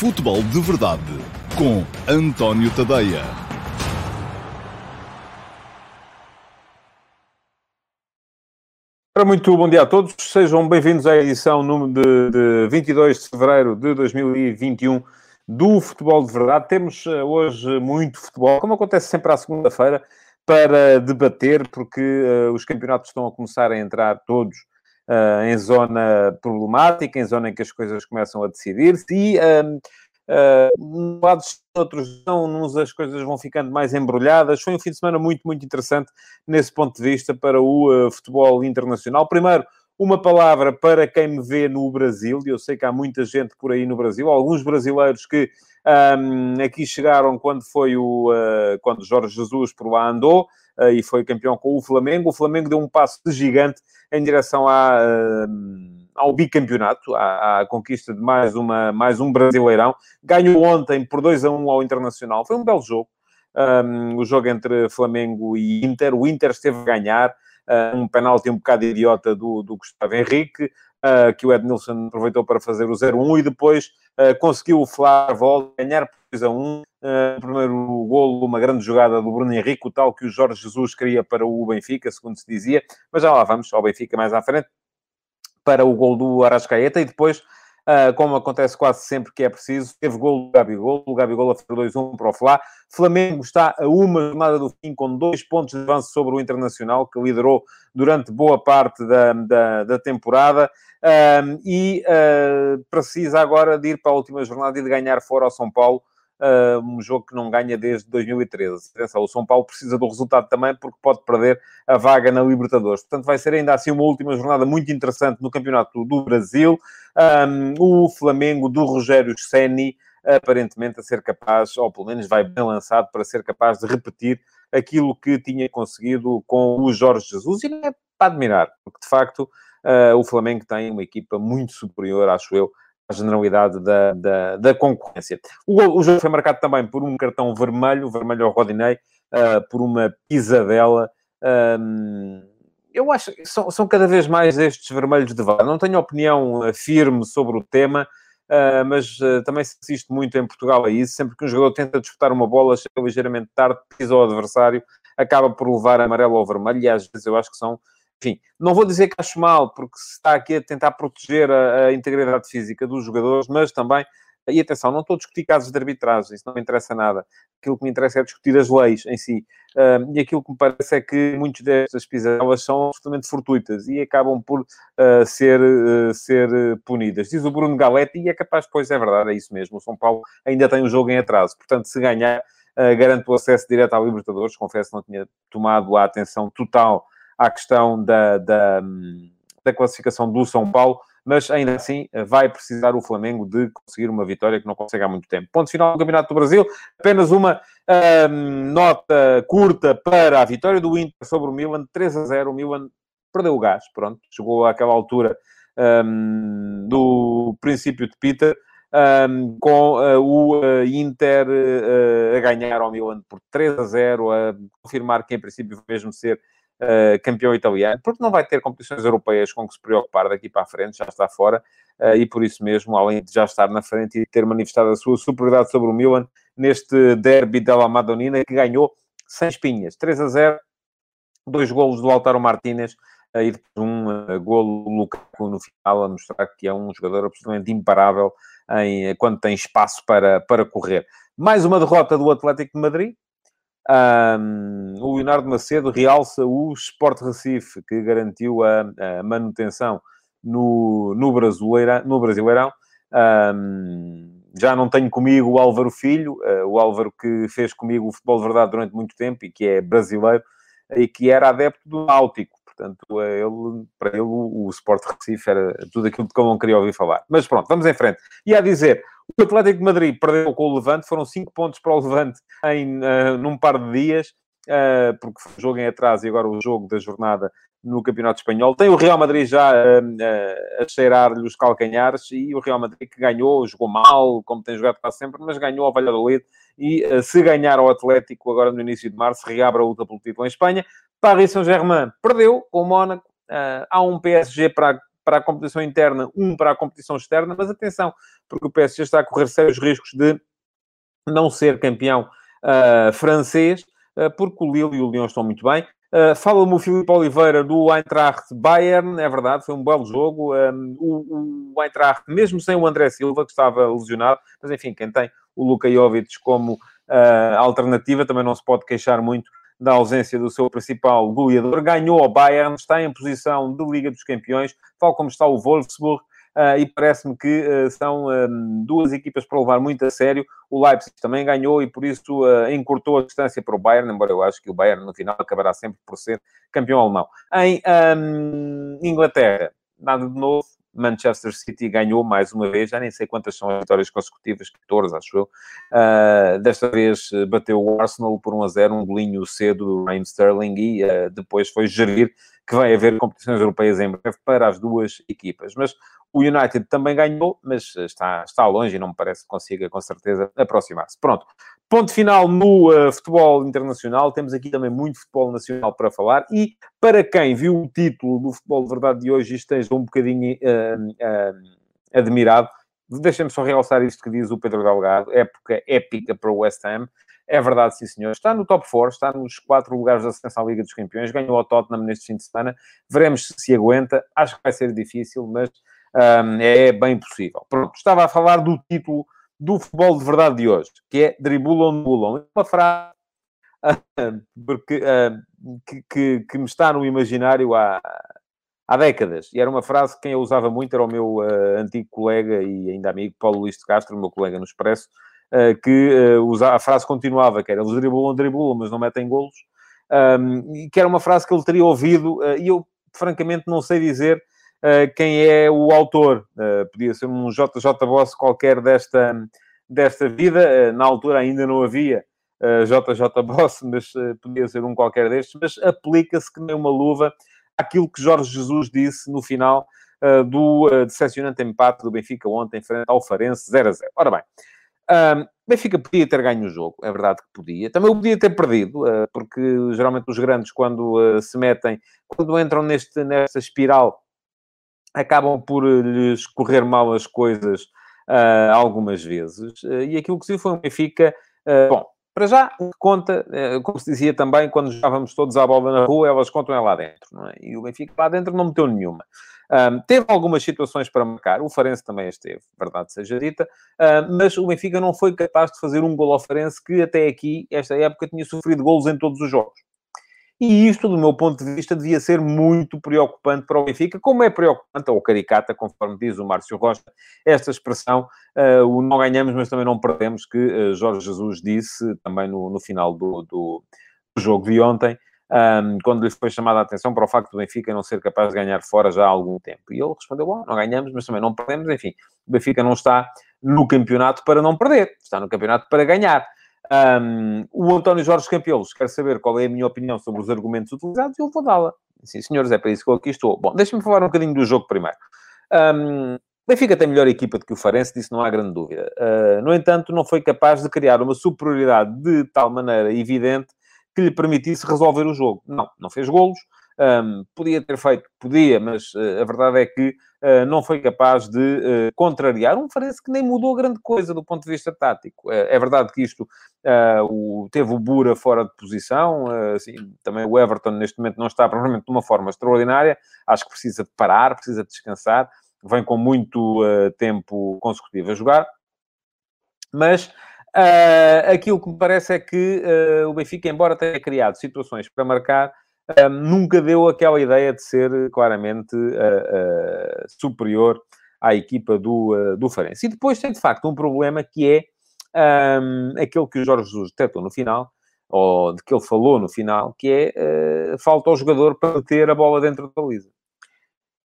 Futebol de Verdade com António Tadeia. Muito bom dia a todos. Sejam bem-vindos à edição de, de 22 de fevereiro de 2021 do Futebol de Verdade. Temos eh, hoje muito futebol, como acontece sempre à segunda-feira, para debater, porque uh, os campeonatos estão a começar a entrar todos uh, em zona problemática, em zona em que as coisas começam a decidir-se e uh, uh, lados outros não, uns as coisas vão ficando mais embrulhadas. Foi um fim de semana muito, muito interessante nesse ponto de vista para o uh, futebol internacional. Primeiro, uma palavra para quem me vê no Brasil, e eu sei que há muita gente por aí no Brasil, alguns brasileiros que um, aqui chegaram quando foi o uh, quando Jorge Jesus por lá andou uh, e foi campeão com o Flamengo. O Flamengo deu um passo gigante em direção à, uh, ao bicampeonato, à, à, conquista de mais, uma, mais um Brasileirão. Ganhou ontem por 2 a 1 ao Internacional. Foi um belo jogo. Um, o jogo entre Flamengo e Inter. O Inter esteve a ganhar. Uh, um penalti um bocado idiota do, do Gustavo Henrique, que o Ednilson aproveitou para fazer o 0-1 e depois uh, conseguiu o Flávio volta, ganhar por 2 a 1. Uh, primeiro golo, uma grande jogada do Bruno Henrique, o tal que o Jorge Jesus queria para o Benfica, segundo se dizia, mas já lá vamos ao Benfica mais à frente, para o gol do Arascaeta e depois Uh, como acontece quase sempre que é preciso. Teve gol do Gabigol, o Gabigol a fazer 2-1 para o Flá. Flamengo está a uma jornada do fim com dois pontos de avanço sobre o Internacional, que liderou durante boa parte da, da, da temporada. Uh, e uh, precisa agora de ir para a última jornada e de ganhar fora ao São Paulo, um jogo que não ganha desde 2013. Atenção, o São Paulo precisa do resultado também porque pode perder a vaga na Libertadores. Portanto, vai ser ainda assim uma última jornada muito interessante no Campeonato do Brasil. Um, o Flamengo do Rogério Ceni aparentemente a ser capaz, ou pelo menos vai bem lançado para ser capaz de repetir aquilo que tinha conseguido com o Jorge Jesus. E não é para admirar, porque de facto uh, o Flamengo tem uma equipa muito superior, acho eu, generalidade da, da, da concorrência. O, o, jogo foi marcado também por um cartão vermelho, vermelho ao Rodinei, uh, por uma pisadela. Eu acho que são, são cada vez mais estes vermelhos de VAR. Não tenho opinião ah, firme sobre o tema, uh, mas uh, também se assiste muito em Portugal a isso. Sempre que um jogador tenta disputar uma bola, chega ligeiramente tarde, pisa o adversário, acaba por levar amarelo ou vermelho, e às vezes eu acho que são enfim, não vou dizer que acho mal, porque se está aqui a tentar proteger a, a integridade física dos jogadores, mas também, e atenção, não estou a discutir casos de arbitragem, isso não me interessa nada. Aquilo que me interessa é discutir as leis em si. Uh, e aquilo que me parece é que muitas destas pisadelas são absolutamente fortuitas e acabam por uh, ser, uh, ser punidas. Diz o Bruno Galetti, e é capaz, pois é verdade, é isso mesmo. O São Paulo ainda tem um jogo em atraso, portanto, se ganhar, garante o acesso direto à Libertadores. Confesso que não tinha tomado a atenção total à questão da, da, da classificação do São Paulo, mas ainda assim vai precisar o Flamengo de conseguir uma vitória que não consegue há muito tempo. Ponto final do Campeonato do Brasil, apenas uma um, nota curta para a vitória do Inter sobre o Milan, 3 a 0. O Milan perdeu o gás, pronto, chegou àquela altura um, do princípio de Peter. Um, com uh, o uh, Inter uh, a ganhar ao Milan por 3 a 0, a confirmar que em princípio vai mesmo ser uh, campeão italiano, porque não vai ter competições europeias com que se preocupar daqui para a frente, já está fora, uh, e por isso mesmo, além de já estar na frente e ter manifestado a sua superioridade sobre o Milan, neste derby della Madonnina, que ganhou sem espinhas, 3 a 0, dois golos do Lautaro Martínez, uh, e depois um golo Lukaku no final, a mostrar que é um jogador absolutamente imparável em, quando tem espaço para, para correr. Mais uma derrota do Atlético de Madrid, um, o Leonardo Macedo realça o Sport Recife, que garantiu a, a manutenção no, no, Brasileira, no Brasileirão. Um, já não tenho comigo o Álvaro Filho, uh, o Álvaro que fez comigo o futebol de verdade durante muito tempo e que é brasileiro e que era adepto do Náutico. Portanto, ele, para ele, o, o Sport Recife era tudo aquilo de que eu não queria ouvir falar. Mas pronto, vamos em frente. E a dizer, o Atlético de Madrid perdeu com o Levante, foram 5 pontos para o Levante em, uh, num par de dias, uh, porque foi o jogo em atraso e agora o jogo da jornada no Campeonato Espanhol. Tem o Real Madrid já uh, a cheirar-lhe os calcanhares e o Real Madrid que ganhou, jogou mal, como tem jogado quase sempre, mas ganhou ao Valladolid e se ganhar ao Atlético agora no início de março, reabre a luta pelo título em Espanha. Paris Saint-Germain perdeu com o Mónaco. há um PSG para para a competição interna, um para a competição externa, mas atenção, porque o PSG está a correr sérios riscos de não ser campeão uh, francês, uh, porque o Lille e o Lyon estão muito bem. Uh, Fala-me o Filipe Oliveira do Eintracht Bayern, é verdade, foi um belo jogo. Um, o, o Eintracht, mesmo sem o André Silva, que estava lesionado, mas enfim, quem tem o Luka Jovic como alternativa também não se pode queixar muito da ausência do seu principal goleador. Ganhou ao Bayern, está em posição de Liga dos Campeões, tal como está o Wolfsburg. Uh, e parece-me que uh, são um, duas equipas para levar muito a sério. O Leipzig também ganhou e por isso uh, encurtou a distância para o Bayern, embora eu acho que o Bayern no final acabará sempre por ser campeão alemão. Em um, Inglaterra, nada de novo. Manchester City ganhou mais uma vez, já nem sei quantas são as vitórias consecutivas, 14, acho eu. Uh, desta vez bateu o Arsenal por 1 a 0, um golinho cedo do Raheem Sterling e uh, depois foi gerir que vai haver competições europeias em breve para as duas equipas. Mas o United também ganhou, mas está, está longe e não me parece que consiga, com certeza, aproximar-se. Pronto. Ponto final no uh, futebol internacional. Temos aqui também muito futebol nacional para falar. E para quem viu o título do futebol de verdade de hoje esteja um bocadinho uh, uh, admirado, deixem-me só realçar isto que diz o Pedro Delgado. Época épica para o West Ham. É verdade, sim, senhor. Está no top 4, está nos quatro lugares da ascensão Liga dos Campeões. Ganhou o Tottenham neste fim de semana. Veremos se aguenta. Acho que vai ser difícil, mas um, é bem possível. Pronto, estava a falar do título do futebol de verdade de hoje, que é dribulam, bulam. Uma frase porque, uh, que, que, que, me está no imaginário há, há décadas. E era uma frase que quem eu usava muito era o meu uh, antigo colega e ainda amigo Paulo Luís de Castro, meu colega no Expresso, uh, que usa, a frase continuava, que era eles dribulam, dribulam, mas não metem golos. Um, e que era uma frase que ele teria ouvido, e eu, francamente, não sei dizer uh, quem é o autor. Uh, podia ser um JJ Boss qualquer desta, desta vida. Uh, na altura ainda não havia JJ Boss, mas podia ser um qualquer destes. Mas aplica-se que nem uma luva aquilo que Jorge Jesus disse no final do decepcionante empate do Benfica ontem frente ao Farense 0 a 0. Ora bem, um, Benfica podia ter ganho o jogo, é verdade que podia. Também podia ter perdido, porque geralmente os grandes, quando se metem, quando entram neste, nesta espiral acabam por eh, lhes correr mal as coisas uh, algumas vezes. Uh, e aquilo que se viu foi um Benfica, uh, bom, para já, conta, como se dizia também, quando jogávamos todos à bola na rua, elas contam é lá dentro, é? E o Benfica lá dentro não meteu nenhuma. Um, teve algumas situações para marcar, o Farense também esteve, verdade seja dita, uh, mas o Benfica não foi capaz de fazer um gol ao Farense que até aqui, esta época, tinha sofrido golos em todos os jogos. E isto, do meu ponto de vista, devia ser muito preocupante para o Benfica, como é preocupante, ou caricata, conforme diz o Márcio Rocha, esta expressão, uh, o não ganhamos, mas também não perdemos, que uh, Jorge Jesus disse também no, no final do, do, do, jogo de ontem, um, quando lhe foi chamada a atenção para o facto do Benfica não ser capaz de ganhar fora já há algum tempo. E ele respondeu, bom, não ganhamos, mas também não perdemos, enfim, o Benfica não está no campeonato para não perder, está no campeonato para ganhar. Um, o António Jorge Campelos quer saber qual é a minha opinião sobre os argumentos utilizados e eu vou dá-la. Sim, senhores, é para isso que eu aqui estou. Bom, deixem-me falar um bocadinho do jogo primeiro. Um, Benfica tem melhor equipa do que o Farense, disso não há grande dúvida. Uh, no entanto, não foi capaz de criar uma superioridade de tal maneira evidente que lhe permitisse resolver o jogo. Não, não fez golos, um, podia ter feito, podia, mas uh, a verdade é que uh, não foi capaz de uh, contrariar. Um Farense que nem mudou grande coisa do ponto de vista tático. é verdade que isto o, teve o Bura fora de posição, assim, também o Everton neste momento não está provavelmente de uma forma extraordinária, acho que precisa de parar, precisa de descansar, vem com muito tempo consecutivo a jogar, mas aquilo que me parece é que o Benfica, embora tenha criado situações para marcar, um, nunca deu aquela ideia de ser claramente uh, uh, superior à equipa do, uh, do Farense. E depois tem, de facto, um problema que é um, aquele que o Jorge Jesus detectou no final, ou de que ele falou no final, que é falta ao jogador para ter a bola dentro da baliza.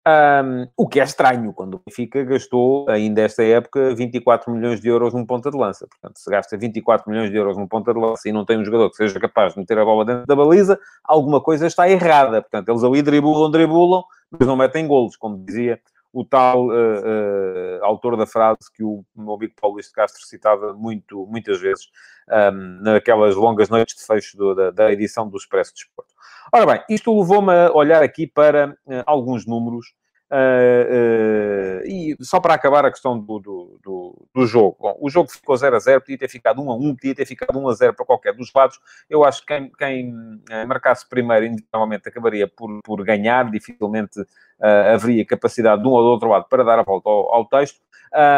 Um, o que é estranho, quando o Benfica gastou, ainda esta época, 24 milhões de euros num ponta de lança. Portanto, se gasta 24 milhões de euros num ponta de lança e não tem um jogador que seja capaz de meter a bola dentro da baliza, alguma coisa está errada. Portanto, eles ali dribulam, dribulam, mas não metem golos, como dizia o tal uh, uh, autor da frase que o meu amigo Paulo Luís de Castro citava muito, muitas vezes um, naquelas longas noites de fecho do, da, da, edição do Expresso de Esporte. Ora bem, isto levou-me a olhar aqui para uh, alguns números Uh, uh, e só para acabar a questão do, do, do, do jogo. Bom, o jogo ficou 0 a 0, podia ter ficado 1 a 1, podia ter ficado 1 a 0 para qualquer dos lados. Eu acho que quem, quem uh, marcasse primeiro, individualmente, acabaria por, por ganhar. Dificilmente haveria capacidade de um ou do outro lado para dar a volta ao, ao texto.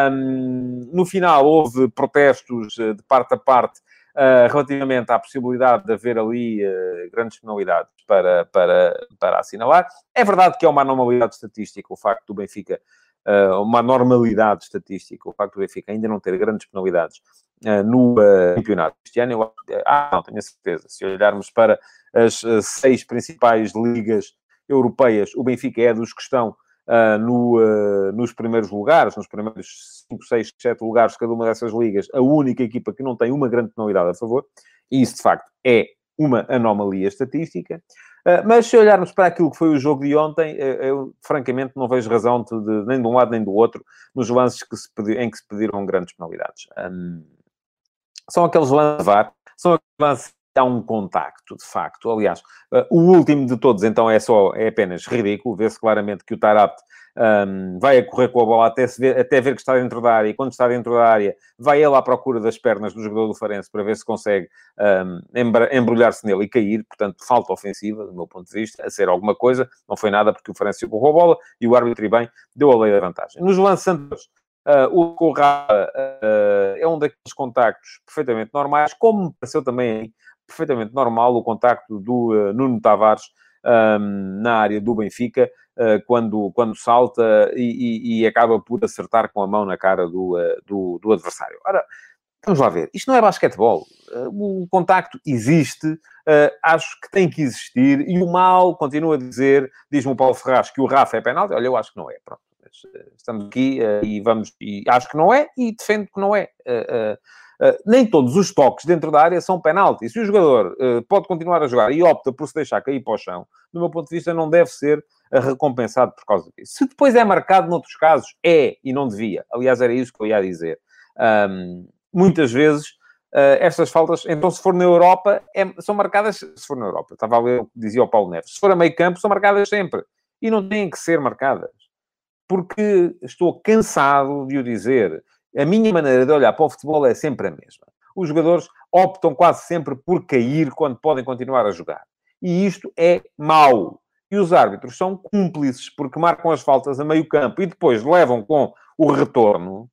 Um, no final, houve protestos de parte a parte uh, relativamente à possibilidade de haver ali uh, grandes penalidades para, para, para assinalar. É verdade que é uma anormalidade estatística o facto do Benfica, uh, uma normalidade estatística, o facto do Benfica ainda não ter grandes penalidades no campeonato este ano. Eu, ah, não tenho a certeza. Se olharmos para as seis principais ligas europeias, o Benfica é dos que estão uh, no, uh, nos primeiros lugares, nos primeiros 5, 6, 7 lugares de cada uma dessas ligas, a única equipa que não tem uma grande penalidade a favor, e isso de facto é uma anomalia estatística. Uh, mas se olharmos para aquilo que foi o jogo de ontem, eu francamente não vejo razão de, de, nem de um lado nem do outro nos lances que pedi, em que se pediram grandes penalidades. Um, são aqueles lances são aqueles lances há um contacto, de facto. Aliás, uh, o último de todos, então, é só, é apenas ridículo. Vê-se claramente que o Tarapte um, vai a correr com a bola até, ver, até ver que está dentro da área, e quando está dentro da área, vai ele à procura das pernas do jogador do Farense para ver se consegue um, embrulhar-se nele e cair. Portanto, falta ofensiva, do meu ponto de vista, a ser alguma coisa. Não foi nada porque o Farense empurrou a bola e o árbitro, e bem, deu a lei da vantagem. Nos lances Uh, o Corra uh, é um daqueles contactos perfeitamente normais, como me pareceu também perfeitamente normal o contacto do uh, Nuno Tavares um, na área do Benfica, uh, quando, quando salta e, e, e, acaba por acertar com a mão na cara do, uh, do, do, adversário. Ora, vamos lá ver. Isto não é basquetebol. o contacto existe, acho que tem que existir, e o mal, continua a dizer, diz-me o Paulo Ferraz, que o Rafa é penalti. Olha, eu acho que não é. Pronto. Estamos aqui e vamos, e acho que não é, e defendo que não é. Uh, nem todos os toques dentro da área são penalti. Se o jogador uh, pode continuar a jogar e opta por se deixar cair para o chão, do meu ponto de vista, não deve ser uh, recompensado por causa disso. Se depois é marcado noutros casos, é e não devia. Aliás, era isso que eu ia dizer. Um, muitas vezes estas faltas, então se for na Europa, é, são marcadas, se for na Europa, estava a ler o dizia o Paulo Neves, se for a meio campo, são marcadas sempre. E não têm que ser marcadas. Porque estou cansado de o dizer a minha maneira de olhar para o futebol é sempre a mesma. Os jogadores optam quase sempre por cair quando podem continuar a jogar. E isto é mau. E os árbitros são cúmplices porque marcam as faltas a meio campo e depois levam com o retorno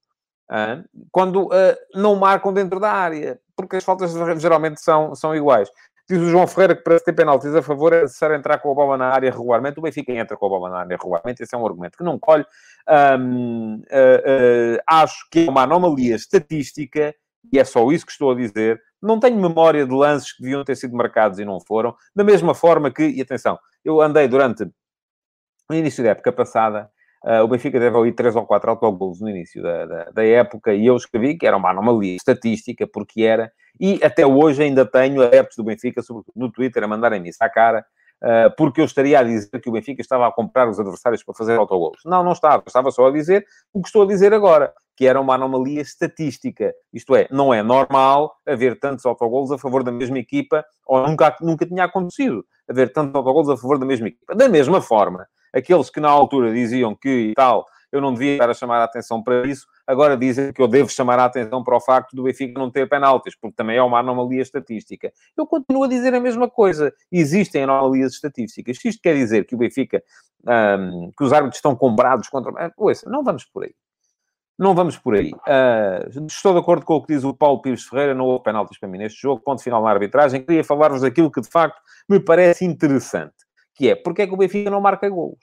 quando não marcam dentro da área. Porque as faltas geralmente são, são iguais. Diz o João Ferreira que para ter penaltis a favor é necessário entrar com a bola na área regularmente. O Benfica entra com a bola na área regularmente. Esse é um argumento que não colhe. Um, uh, uh, acho que é uma anomalia estatística e é só isso que estou a dizer. Não tenho memória de lances que deviam ter sido marcados e não foram. Da mesma forma que, e atenção, eu andei durante o início da época passada Uh, o Benfica deve ali 3 ou 4 autogolos no início da, da, da, época e eu escrevi que era uma anomalia estatística, porque era, e até hoje ainda tenho adeptos do Benfica, sobretudo no Twitter, a mandarem-me isso à cara, uh, porque eu estaria a dizer que o Benfica estava a comprar os adversários para fazer autogolos. Não, não estava. Estava só a dizer o que estou a dizer agora, que era uma anomalia estatística. Isto é, não é normal haver tantos autogolos a favor da mesma equipa, ou nunca, nunca tinha acontecido haver tantos autogolos a favor da mesma equipa. Da mesma forma aqueles que na altura diziam que tal, eu não devia estar a chamar a atenção para isso, agora dizem que eu devo chamar a atenção para o facto do Benfica não ter penaltis, porque também é uma anomalia estatística. Eu continuo a dizer a mesma coisa. Existem anomalias estatísticas. Isto quer dizer que o Benfica, um, que os árbitros estão comprados contra... Ouça, não vamos por aí. Não vamos por aí. Uh, estou de acordo com o que diz o Paulo Pires Ferreira, não houve penaltis para mim neste jogo, ponto final na arbitragem. Queria falar-vos daquilo que, de facto, me parece interessante que é porque é que o Benfica não marca golos.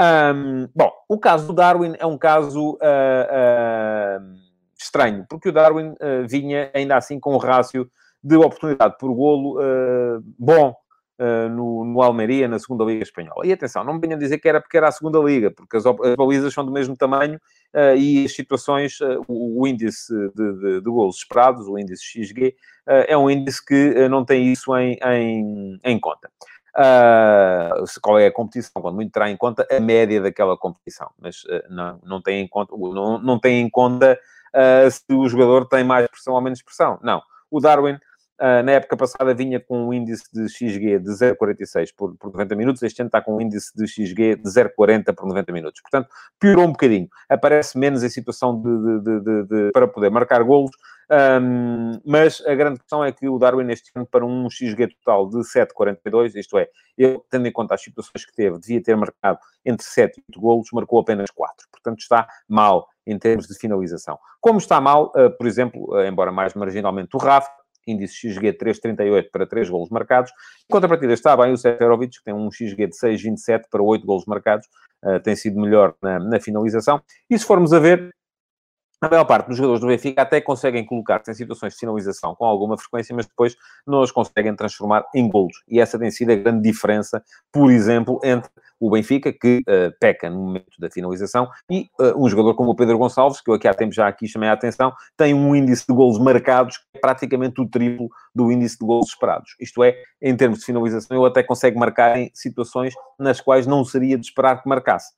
Um, bom, o caso do Darwin é um caso uh, uh, estranho, porque o Darwin uh, vinha ainda assim com um rácio de oportunidade por golo bom no, no, Almeria, na segunda Liga Espanhola. E atenção, não me venham dizer que era porque era a segunda Liga, porque as, as balizas são do mesmo tamanho e as situações, o, o, índice de, de, de golos esperados, o índice XG, é um índice que não tem isso em, em, em conta. Uh, qual é a competição, quando muito terá em conta a média daquela competição, mas uh, não, não, tem em conta, não, não tem em conta uh, se o jogador tem mais pressão ou menos pressão. Não. O Darwin na época passada vinha com um índice de XG de 0,46 por, por 90 minutos, este ano está com um índice de XG de 0,40 por 90 minutos. Portanto, piorou um bocadinho. Aparece menos em situação de, de, de, de para poder marcar golos, um, mas a grande questão é que o Darwin este ano, para um XG total de 7,42, isto é, ele, tendo em conta as situações que teve, devia ter marcado entre 7 e 8 golos, marcou apenas 4. Portanto, está mal em termos de finalização. Como está mal, uh, por exemplo, uh, embora mais marginalmente o Rafa, índice XG 3,38 para 3 golos marcados. Em contrapartida está bem o Seferovic, que tem um XG de 6,27 para 8 golos marcados, uh, tem sido melhor na, na, finalização. E se formos a ver, a maior parte dos jogadores do Benfica até conseguem colocar-se em situações de finalização com alguma frequência, mas depois não as conseguem transformar em golos. E essa tem sido a grande diferença, por exemplo, entre o Benfica, que uh, peca no momento da finalização, e uh, um jogador como o Pedro Gonçalves, que eu aqui há tempo já aqui chamei a atenção, tem um índice de golos marcados que é praticamente o triplo do índice de golos esperados. Isto é, em termos de finalização, ele até consegue marcar em situações nas quais não seria de esperar que marcasse.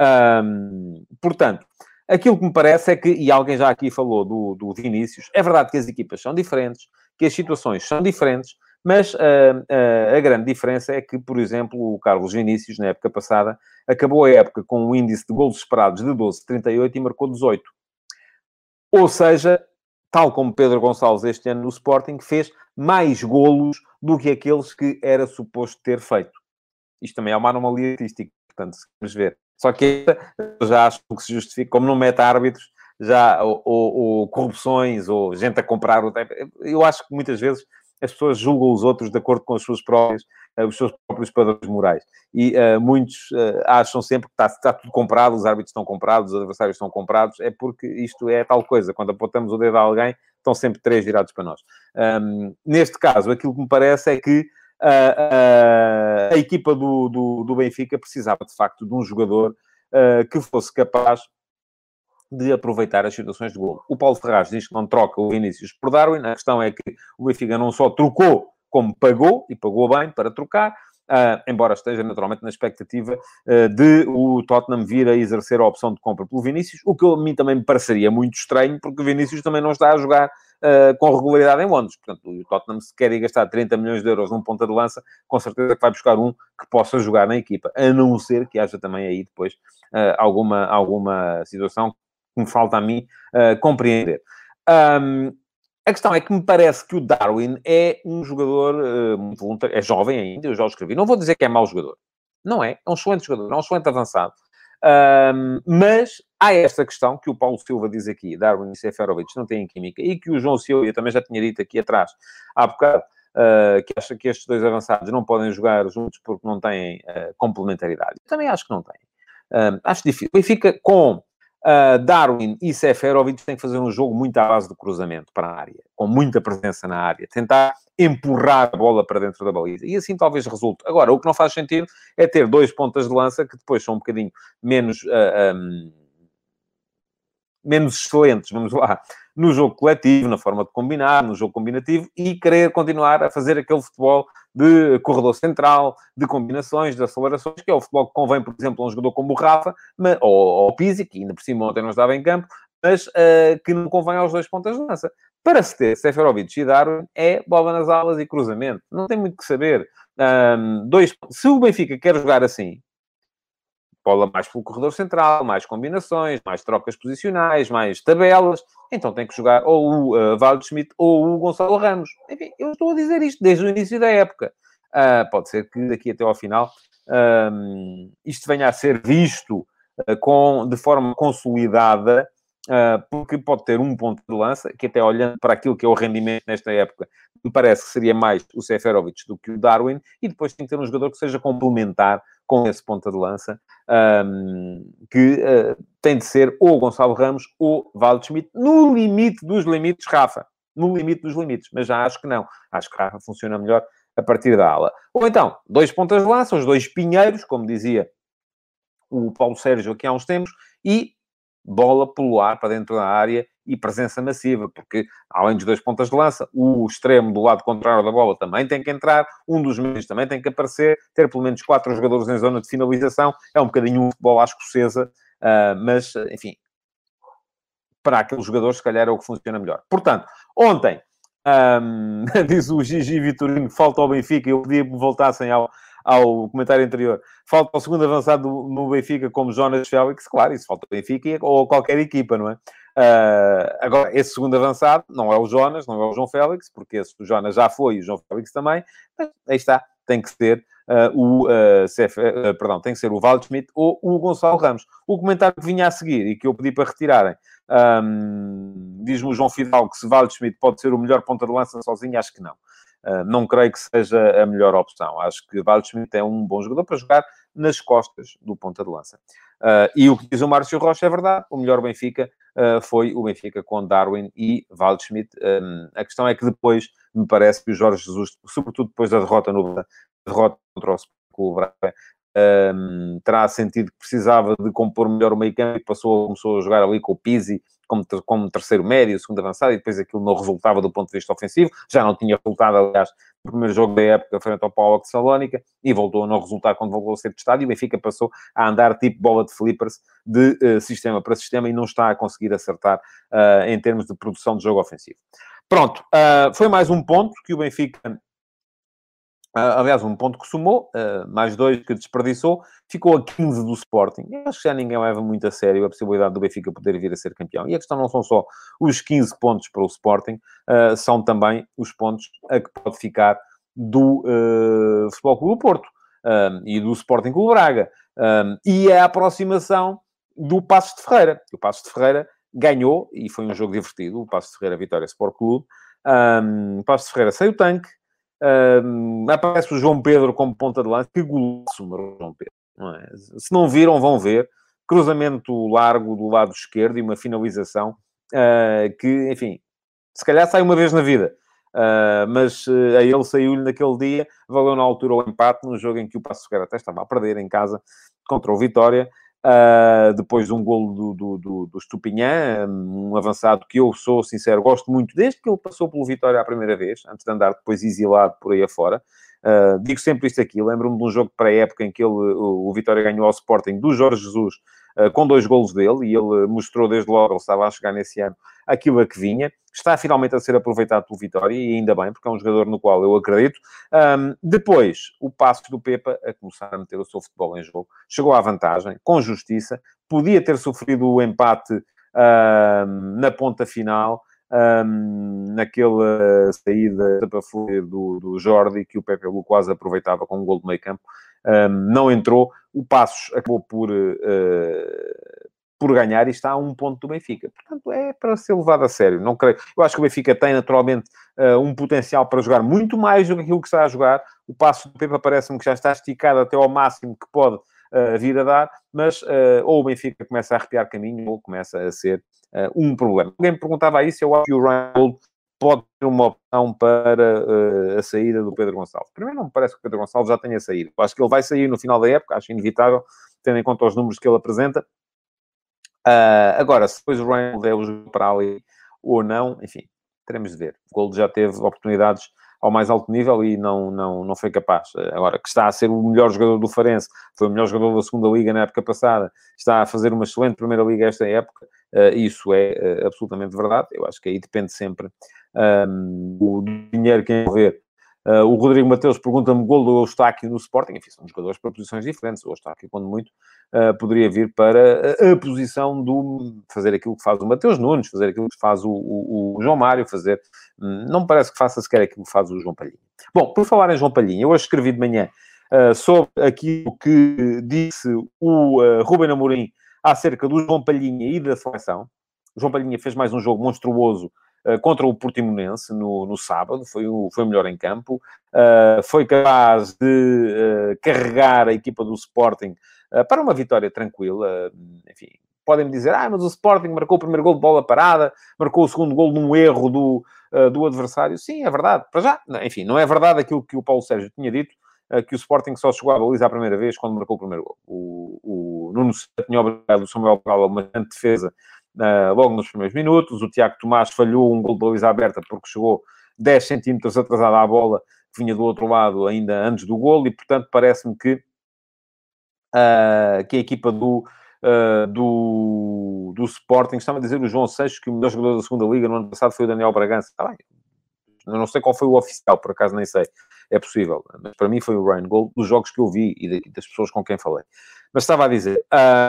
Um, portanto, Aquilo que me parece é que, e alguém já aqui falou do, do Vinícius, é verdade que as equipas são diferentes, que as situações são diferentes, mas uh, uh, a grande diferença é que, por exemplo, o Carlos Vinícius, na época passada, acabou a época com um índice de golos esperados de 12,38 e marcou 18. Ou seja, tal como Pedro Gonçalves este ano no Sporting, fez mais golos do que aqueles que era suposto ter feito. Isto também é uma anomalia artística, portanto, se vamos ver. Só que já acho que se justifica, como não mete árbitros, já, ou, ou, ou, corrupções, ou gente a comprar. Eu acho que muitas vezes as pessoas julgam os outros de acordo com as suas próprias, uh, os seus próprios padrões morais. E uh, muitos uh, acham sempre que está, está, tudo comprado, os árbitros estão comprados, os adversários estão comprados. É porque isto é tal coisa. Quando apontamos o dedo a alguém, estão sempre três virados para nós. Um, neste caso, aquilo que me parece é que a, equipa do, do, do, Benfica precisava, de facto, de um jogador uh, que fosse capaz de aproveitar as situações de golo. O Paulo Ferraz diz que não troca o Vinícius por Darwin. A questão é que o Benfica não só trocou, como pagou, e pagou bem para trocar. Uh, embora esteja naturalmente na expectativa uh, de o Tottenham vir a exercer a opção de compra pelo Vinícius, o que a mim também me pareceria muito estranho, porque o Vinícius também não está a jogar uh, com regularidade em Londres. Portanto, o Tottenham, se quer ir gastar 30 milhões de euros num ponta de lança, com certeza que vai buscar um que possa jogar na equipa, a não ser que haja também aí depois uh, alguma, alguma situação que me falta a mim uh, compreender. Um, a questão é que me parece que o Darwin é um jogador muito voluntário, é jovem ainda, eu já o escrevi. Não vou dizer que é mau jogador. Não é. É um excelente jogador, é um excelente avançado. Um, mas há esta questão que o Paulo Silva diz aqui, Darwin e Seferovic não têm química, e que o João Silva também já tinha dito aqui atrás, há bocado, uh, que acha que estes dois avançados não podem jogar juntos porque não têm uh, complementaridade. Eu também acho que não têm. Um, acho difícil. O Benfica com Uh, Darwin e Seferovic têm que fazer um jogo muito à base do cruzamento para a área, com muita presença na área, tentar empurrar a bola para dentro da baliza. E assim talvez resulte. Agora, o que não faz sentido é ter dois pontas de lança que depois são um bocadinho menos. Uh, ah, um, menos excelentes, vamos lá, no jogo coletivo, na forma de combinar, no jogo combinativo e querer continuar a fazer aquele futebol de corredor central, de combinações, de acelerações, que é o futebol que convém, por exemplo, a um jogador como o Rafa, mas, ou, o Pizzi, que ainda por cima ontem não estava em campo, mas uh, que não convém aos dois pontas de lança. Para se ter Seferovic e Darwin, é bola nas alas e cruzamento. Não tem muito que saber. Um, dois, se o Benfica quer jogar assim, bola mais pelo corredor central, mais combinações, mais trocas posicionais, mais tabelas. Então tem que jogar ou o uh, Valdo Schmidt ou o Gonçalo Ramos. Enfim, eu estou a dizer isto desde o início da época. Uh, pode ser que daqui até ao final um, isto venha a ser visto uh, com, de forma consolidada, porque pode ter um ponto de lança, que até olhando para aquilo que é o rendimento nesta época, me parece que seria mais o Seferovic do que o Darwin, e depois tem que ter um jogador que seja complementar com esse ponta de lança, que uh, tem de ser ou Gonçalo Ramos ou Valdo Schmidt, no limite dos limites, Rafa. No limite dos limites, mas já acho que não. Acho que Rafa funciona melhor a partir da ala. Ou então, dois pontas de lança, os dois pinheiros, como dizia o Paulo Sérgio aqui há uns tempos, e bola pelo ar para dentro da área e presença massiva, porque além dos dois pontas de lança, o extremo do lado contrário da bola também tem que entrar, um dos meios também tem que aparecer, ter pelo menos quatro jogadores em zona de finalização, é um bocadinho um futebol à escocesa, uh, mas, enfim, para aqueles jogadores, se calhar é o que funciona melhor. Portanto, ontem, Um, diz o Gigi Vitorino, falta ao Benfica, eu pedi que voltassem ao, ao comentário anterior. Falta ao segundo avançado no Benfica como Jonas Félix, claro, isso falta ao Benfica ou qualquer equipa, não é? Uh, agora, esse segundo avançado não é o Jonas, não é o João Félix, porque esse o Jonas já foi e o João Félix também, mas aí está, tem que ser uh, o uh, CF, uh, perdão, tem que ser o Waldschmidt ou o Gonçalo Ramos. O comentário que vinha a seguir e que eu pedi para retirarem, um, diz-me o João Fidalgo que se Waldschmidt pode ser o melhor ponta de lança sozinho, acho que não. Não creio que seja a melhor opção. Acho que Waldschmidt é um bom jogador para jogar nas costas do ponta de lança. e o que diz o Márcio Rocha é verdade, o melhor Benfica foi o Benfica com Darwin e Waldschmidt. A questão é que depois me parece que o Jorge Jesus, sobretudo depois da derrota no derrota contra o Clube Braga, um, terá sentido que precisava de compor melhor o meio campo e passou, começou a jogar ali com o Pizzi como, como terceiro médio, segundo avançado, e depois aquilo não resultava do ponto de vista ofensivo, já não tinha resultado, aliás, no primeiro jogo da época frente ao Paulo de Salónica, e voltou a não resultar quando voltou a ser testado, e o Benfica passou a andar tipo bola de flippers, de uh, sistema para sistema, e não está a conseguir acertar uh, em termos de produção de jogo ofensivo. Pronto, uh, foi mais um ponto que o Benfica aliás, um ponto que somou, uh, mais dois que desperdiçou, ficou a 15 do Sporting. Eu acho que já ninguém leva muito a sério a possibilidade do Benfica poder vir a ser campeão. E a questão não são só os 15 pontos para o Sporting, uh, são também os pontos a que pode ficar do uh, Futebol Clube do Porto e do Sporting Clube Braga. e a aproximação do Passos de Ferreira. O Passos de Ferreira ganhou, e foi um jogo divertido, o Passos de Ferreira Vitória Sport Clube. Um, Passos de Ferreira saiu tanque, Uh, aparece o João Pedro como ponta de lança. Que golaço, João Pedro. Não é? Se não viram, vão ver. Cruzamento largo do lado esquerdo e uma finalização uh, que, enfim, se calhar sai uma vez na vida. Uh, mas uh, a ele saiu-lhe naquele dia, valeu na altura o empate, num jogo em que o Passo Ferreira até estava a perder em casa contra o Vitória, Uh, depois um golo do, do, do, do um avançado que eu sou sincero, gosto muito, desde que ele passou pelo Vitória a primeira vez, antes de andar depois exilado por aí afora. Uh, digo sempre isto aqui, lembro-me de um jogo para a época em que ele, o, o Vitória ganhou ao Sporting do Jorge Jesus, uh, com dois golos dele, e ele mostrou desde logo, ele estava a chegar nesse ano, aquilo a que vinha. Está finalmente a ser aproveitado pelo Vitória, e ainda bem, porque é um jogador no qual eu acredito. Um, depois, o passo do Pepa a começar a meter o seu futebol em jogo. Chegou à vantagem, com justiça. Podia ter sofrido o empate na ponta final, um, naquela saída para do, do Jordi, que o Pepe quase aproveitava com um gol de meio campo. Um, não entrou. O Passos acabou por, uh, por ganhar e está a um ponto do Benfica. Portanto, é para ser levado a sério. Não creio. Eu acho que o Benfica tem naturalmente uh, um potencial para jogar muito mais do que aquilo que está a jogar. O passo do Pepa parece-me que já está esticado até ao máximo que pode uh, vir a dar, mas uh, ou o Benfica começa a arrepiar caminho ou começa a ser um problema. Alguém me perguntava se eu acho que o Ryan pode ter uma opção para a saída do Pedro Gonçalves. Primeiro, não me parece que o Pedro Gonçalves já tenha saído. Eu acho que ele vai sair no final da época, acho inevitável, tendo em conta os números que ele apresenta Uh, agora, se depois o Ryan é o jogo para ali ou não, enfim, teremos de ver. O Gold já teve oportunidades ao mais alto nível e não, não, não foi capaz. Agora, que está a ser o melhor jogador do Farense, foi o melhor jogador da segunda Liga na época passada, está a fazer uma excelente Primeira Liga esta época, uh, isso é uh, absolutamente verdade. Eu acho que aí depende sempre um, do dinheiro que envolver Uh, o Rodrigo Mateus pergunta-me gol do Eustáquio no Sporting. Enfim, são jogadores para posições diferentes. O Eustáquio, quando muito, uh, poderia vir para a, a, posição do fazer aquilo que faz o Mateus Nunes, fazer aquilo que faz o, o, o João Mário, fazer... Hum, não me parece que faça sequer aquilo que faz o João Palhinha. Bom, por falar em João Palhinha, eu hoje escrevi de manhã uh, sobre aquilo que disse o uh, Ruben Amorim acerca do João Palhinha e da seleção. O João Palhinha fez mais um jogo monstruoso eh, contra o Portimonense no, no sábado, foi o, foi o melhor em campo, uh, foi capaz de uh, carregar a equipa do Sporting para uma vitória tranquila, enfim, podem-me dizer, ah, mas o Sporting marcou o primeiro gol de bola parada, marcou o segundo gol num erro do, uh, do adversário. Sim, é verdade. Para já, enfim, não é verdade aquilo que o Paulo Sérgio tinha dito, uh, que o Sporting só chegou à baliza a primeira vez quando marcou o primeiro gol. O, o Nuno tinha obrigado o Samuel Gala uma grande defesa uh, logo nos primeiros minutos. O Tiago Tomás falhou um gol de baliza aberta porque chegou 10 centímetros atrasado à bola, que vinha do outro lado ainda antes do gol, e portanto parece-me que, uh, que a equipa do, uh, do, do Sporting, estava a dizer o João Seixas que o melhor jogador da segunda Liga no ano passado foi o Daniel Bragança. Está bem, Eu não sei qual foi o oficial, por acaso nem sei. É possível. Mas para mim foi o Ryan Gold dos jogos que eu vi e das pessoas com quem falei. Mas estava a dizer,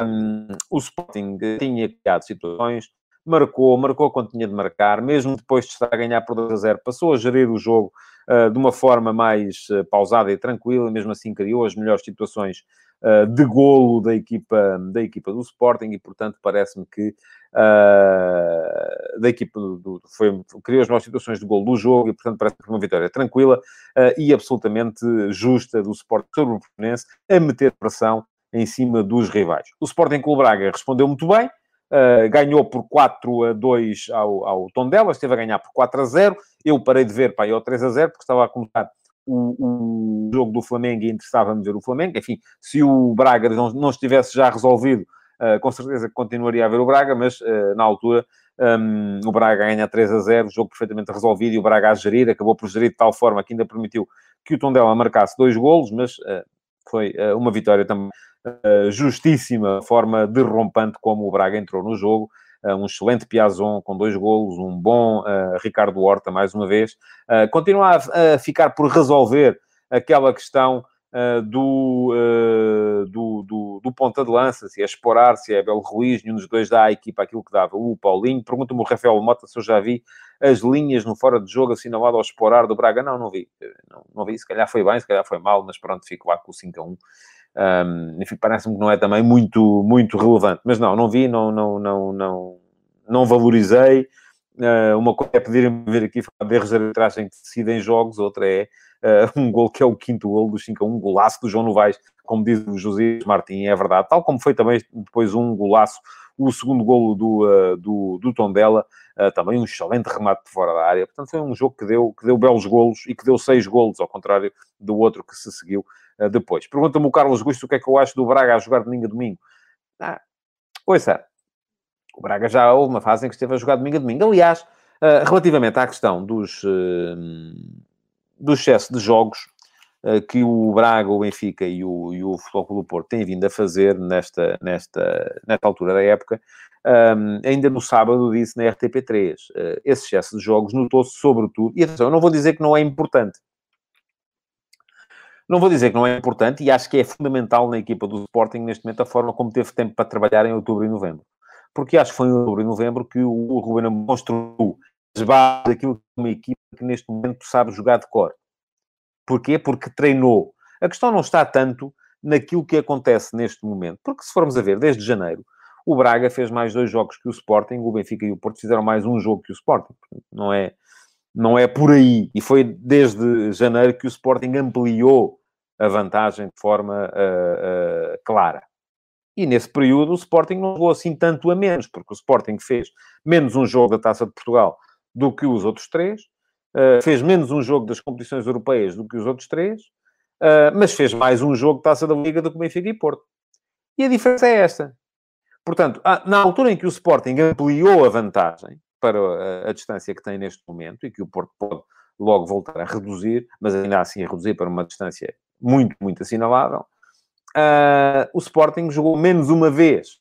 um, o Sporting tinha criado situações, marcou, marcou quando tinha de marcar, mesmo depois de estar a ganhar por 2 a 0, passou a gerir o jogo uh, de uma forma mais uh, pausada e tranquila, mesmo assim criou as melhores situações uh, de golo da equipa, da equipa do Sporting e, portanto, parece-me que da equipa do, do, foi, criou as melhores situações de golo do jogo e, portanto, parece-me que uma vitória tranquila e absolutamente justa do Sporting sobre o Portimonense a meter pressão em cima dos rivais. O Sporting Clube Braga respondeu muito bem, Uh, ganhou por 4 a 2 ao, ao Tondela, esteve a ganhar por 4 a 0. Eu parei de ver para aí ao 3 a 0, porque estava a começar o, o jogo do Flamengo e interessava-me ver o Flamengo. Enfim, se o Braga não, não estivesse já resolvido, uh, com certeza continuaria a ver o Braga, mas uh, na altura um, o Braga ganha 3 a 0, jogo perfeitamente resolvido e o Braga a gerir, acabou por gerir de tal forma que ainda permitiu que o Tondela marcasse dois golos, mas foi uma vitória também uh, justíssima forma derrompante como o Braga entrou no jogo. Uh, um excelente Piazon com dois golos, um bom uh, Ricardo Horta, mais uma vez. Uh, continua a, a, ficar por resolver aquela questão do, do, do, do, ponta de lança, se é Esporar, se é Belo Ruiz, nenhum dos dois dá à equipa aquilo que dava. O Paulinho, pergunta-me o Rafael Mota se eu já vi as linhas no fora de jogo assinalado ao Esporar do Braga. Não, não vi. Não, não vi. Se calhar foi bem, se calhar foi mal, mas pronto, fico lá com o 5 a 1. Um, enfim, parece-me que não é também muito, muito relevante. Mas não, não vi, não, não, não, não, não valorizei. Uh, uma coisa é pedirem-me vir aqui falar de erros de arbitragem que decidem jogos, outra é uh, um gol que é o quinto gol do 5 a 1, golaço do João Novaes, como diz o José Martins, é verdade. Tal como foi também depois um golaço, o segundo golo do, uh, do, do Tondela, uh, também um excelente remate de fora da área. Portanto, foi um jogo que deu, que deu belos golos e que deu seis golos, ao contrário do outro que se seguiu uh, depois. Pergunta-me o Carlos Gusto o que é que eu acho do Braga a jogar domingo a domingo. Ah, ouça, o Braga já houve uma fase em que esteve a jogar domingo a domingo. Aliás, uh, relativamente à questão dos, do excesso de jogos, que o Braga, o Benfica e o, e o Futebol do Porto têm vindo a fazer nesta, nesta, nesta altura da época, um, ainda no sábado disse na RTP3, uh, esse excesso de jogos notou-se sobretudo, e atenção, eu não vou dizer que não é importante, não vou dizer que não é importante, e acho que é fundamental na equipa do Sporting, neste momento, a forma como teve tempo para trabalhar em outubro e novembro. Porque acho que foi em outubro e novembro que o Ruben mostrou as bases daquilo que é uma equipa que neste momento sabe jogar de cor. Porquê? Porque treinou. A questão não está tanto naquilo que acontece neste momento. Porque se formos a ver, desde janeiro, o Braga fez mais dois jogos que o Sporting, o Benfica e o Porto fizeram mais um jogo que o Sporting. Não é, não é por aí. E foi desde janeiro que o Sporting ampliou a vantagem de forma uh, uh, clara. E nesse período o Sporting não levou assim tanto a menos, porque o Sporting fez menos um jogo da Taça de Portugal do que os outros três, uh, fez menos um jogo das competições europeias do que os outros três, mas fez mais um jogo de Taça da Liga do que o Benfica e Porto. E a diferença é esta. Portanto, na altura em que o Sporting ampliou a vantagem para a, a, distância que tem neste momento e que o Porto pode logo voltar a reduzir, mas ainda assim a reduzir para uma distância muito, muito assinalável, uh, o Sporting jogou menos uma vez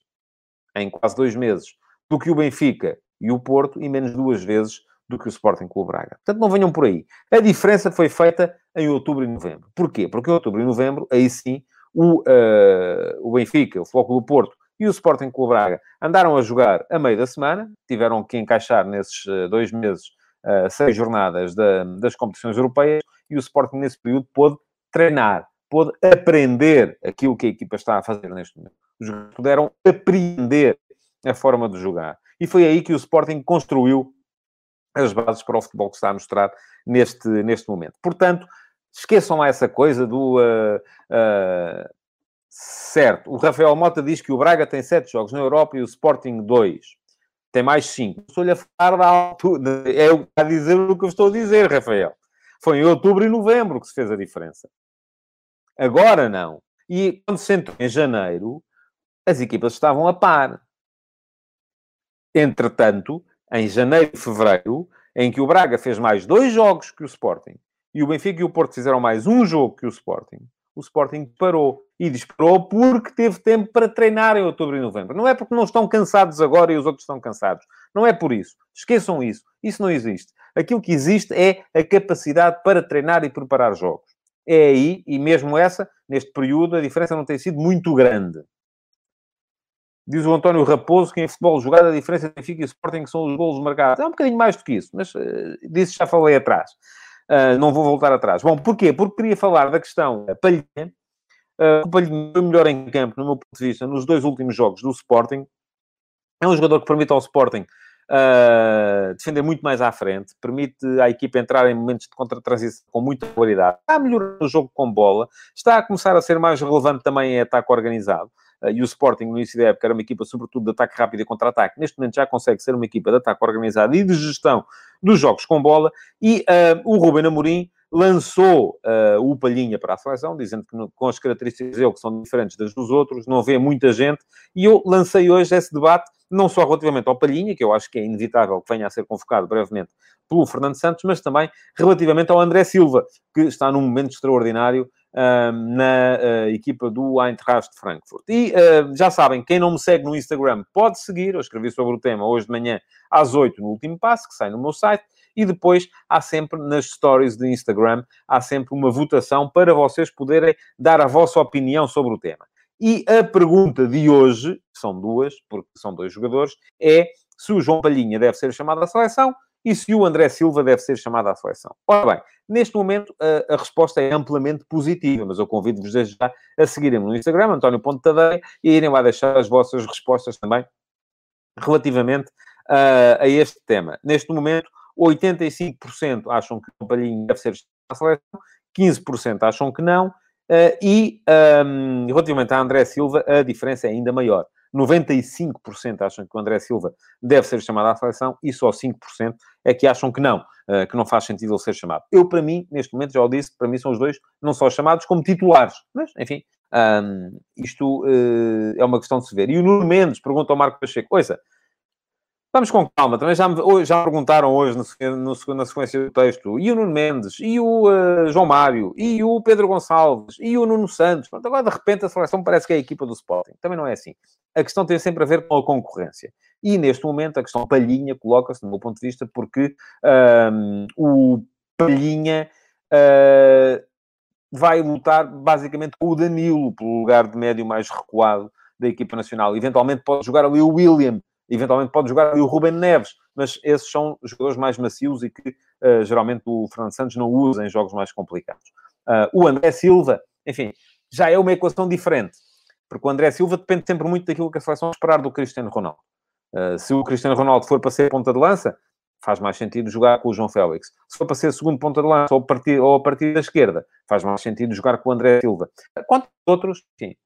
em quase dois meses do que o Benfica e o Porto e menos duas vezes do que o Sporting o Braga. Portanto, não venham por aí. A diferença foi feita em outubro e novembro. Porquê? Porque em outubro e novembro, aí sim, o, uh, o Benfica, o Foco do Porto e o Sporting Clube Braga andaram a jogar a meio da semana, tiveram que encaixar nesses eh, dois meses uh, seis jornadas da, das competições europeias e o Sporting nesse período pôde treinar, pôde aprender aquilo que a equipa está a fazer neste momento. Os jogadores puderam apreender a forma de jogar. E foi aí que o Sporting construiu as bases para o futebol que está a mostrar neste, neste momento. Portanto, esqueçam lá essa coisa do uh, uh, Certo. O Rafael Mota diz que o Braga tem sete jogos na Europa e o Sporting dois. Tem mais cinco. Estou-lhe a falar da altura. É a dizer o que eu estou a dizer, Rafael. Foi em outubro e novembro que se fez a diferença. Agora não. E quando se entrou em janeiro, as equipas estavam a par. Entretanto, em janeiro e fevereiro, em que o Braga fez mais dois jogos que o Sporting e o Benfica e o Porto fizeram mais um jogo que o Sporting, o Sporting parou. E disparou porque teve tempo para treinar em outubro e novembro. Não é porque não estão cansados agora e os outros estão cansados. Não é por isso. Esqueçam isso. Isso não existe. Aquilo que existe é a capacidade para treinar e preparar jogos. É aí, e mesmo essa, neste período, a diferença não tem sido muito grande. Diz o António Raposo que em futebol jogado a diferença entre Benfica e Sporting são os golos marcados. É um bocadinho mais do que isso, mas uh, disso já falei atrás. Uh, não vou voltar atrás. Bom, porquê? Porque queria falar da questão Palhinha. Uh, o Palhinha foi melhor em campo, no meu ponto de vista, nos dois últimos jogos do Sporting. É um jogador que permite ao Sporting uh, defender muito mais à frente, permite à equipa entrar em momentos de contra-transição com muita qualidade. Está a melhorar o jogo com bola, está a começar a ser mais relevante também em ataque organizado. Uh, e o Sporting, no início da época, era uma equipa, sobretudo, de ataque rápido e contra-ataque. Neste momento já consegue ser uma equipa de ataque organizado e de gestão dos jogos com bola. E uh, o Ruben Amorim lançou uh, o Palhinha para a seleção, dizendo que com as características dele que são diferentes das dos outros, não vê muita gente, e eu lancei hoje esse debate, não só relativamente ao Palhinha, que eu acho que é inevitável que venha a ser convocado brevemente pelo Fernando Santos, mas também relativamente ao André Silva, que está num momento extraordinário uh, na uh, equipa do Eintracht de Frankfurt. E uh, já sabem, quem não me segue no Instagram pode seguir, eu escrevi sobre o tema hoje de manhã às 8 no último passo, que sai no meu site, e depois há sempre nas stories do Instagram, há sempre uma votação para vocês poderem dar a vossa opinião sobre o tema. E a pergunta de hoje, são duas, porque são dois jogadores, é se o João Palhinha deve ser chamado à seleção e se o André Silva deve ser chamado à seleção. Ora bem, neste momento a, a resposta é amplamente positiva, mas eu convido-vos já a seguirem-me no Instagram, António Ponte Tadeia, e irem lá deixar as vossas respostas também relativamente uh, a este tema. Neste momento, 85% acham que o Palhinho deve ser à seleção, 15% acham que não, uh, e um, relativamente a André Silva, a diferença é ainda maior. 95% acham que o André Silva deve ser chamado à seleção e só 5% é que acham que não, uh, que não faz sentido ele ser chamado. Eu, para mim, neste momento, já o disse, para mim são os dois não só chamados como titulares. Mas, enfim, um, isto uh, é uma questão de se ver. E o Nuno Mendes pergunta ao Marco Pacheco, coisa, Vamos com calma. Também já me, já perguntaram hoje, no, no, na sequência do texto, e o Nuno Mendes, e o uh, João Mário, e o Pedro Gonçalves, e o Nuno Santos. Pronto, agora, de repente, a seleção parece que é a equipa do Sporting. Também não é assim. A questão tem sempre a ver com a concorrência. E, neste momento, a questão Palhinha coloca-se, do meu ponto de vista, porque um, o Palhinha... Uh, vai lutar basicamente com o Danilo pelo lugar de médio mais recuado da equipa nacional. Eventualmente pode jogar ali o William, eventualmente pode jogar ali o Ruben Neves, mas esses são jogadores mais macios e que uh, geralmente o Fernando Santos não usa em jogos mais complicados. Uh, o André Silva, enfim, já é uma equação diferente, porque o André Silva depende sempre muito daquilo que a seleção esperar do Cristiano Ronaldo. Uh, se o Cristiano Ronaldo for para ser ponta de lança, faz mais sentido jogar com o João Félix. Se for para ser segundo ponta de lança ou partir, ou a partir da esquerda, faz mais sentido jogar com o André Silva. Quanto outros, sim,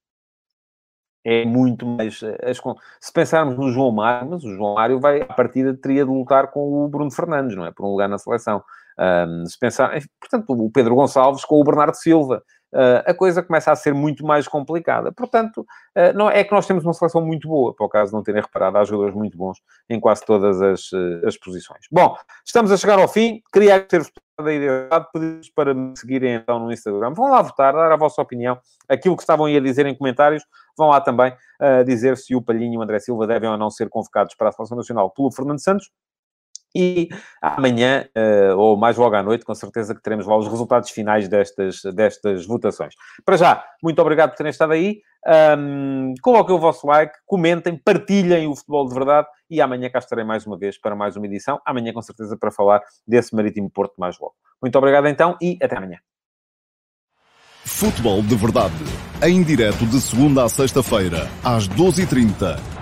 é muito mais. Eh, as, se pensarmos no João Mário, mas o João Mário vai, à partida, teria de lutar com o Bruno Fernandes, não é? Por um lugar na seleção. Um, se pensar, portanto, o Pedro Gonçalves com o Bernardo Silva. Uh, a coisa começa a ser muito mais complicada. Portanto, uh, não, é que nós temos uma seleção muito boa, para o caso de não terem reparado, há jogadores muito bons em quase todas as, uh, as posições. Bom, estamos a chegar ao fim. Queria ter-vos da ideia, pedir para me seguirem então no Instagram. Vão lá votar, dar a vossa opinião. Aquilo que estavam aí a dizer em comentários, vão lá também uh, dizer se o Palhinho e o André Silva devem ou não ser convocados para a Seleção Nacional pelo Fernando Santos. E amanhã, uh, ou mais logo à noite, com certeza que teremos lá os resultados finais destas, destas votações. Para já, muito obrigado por terem estado aí. Um, coloquem o vosso like, comentem, partilhem o futebol de verdade e amanhã cá estarei mais uma vez para mais uma edição. Amanhã, com certeza, para falar desse Marítimo Porto mais logo. Muito obrigado então e até amanhã. Futebol de verdade, em direto de segunda a sexta-feira, às 12h30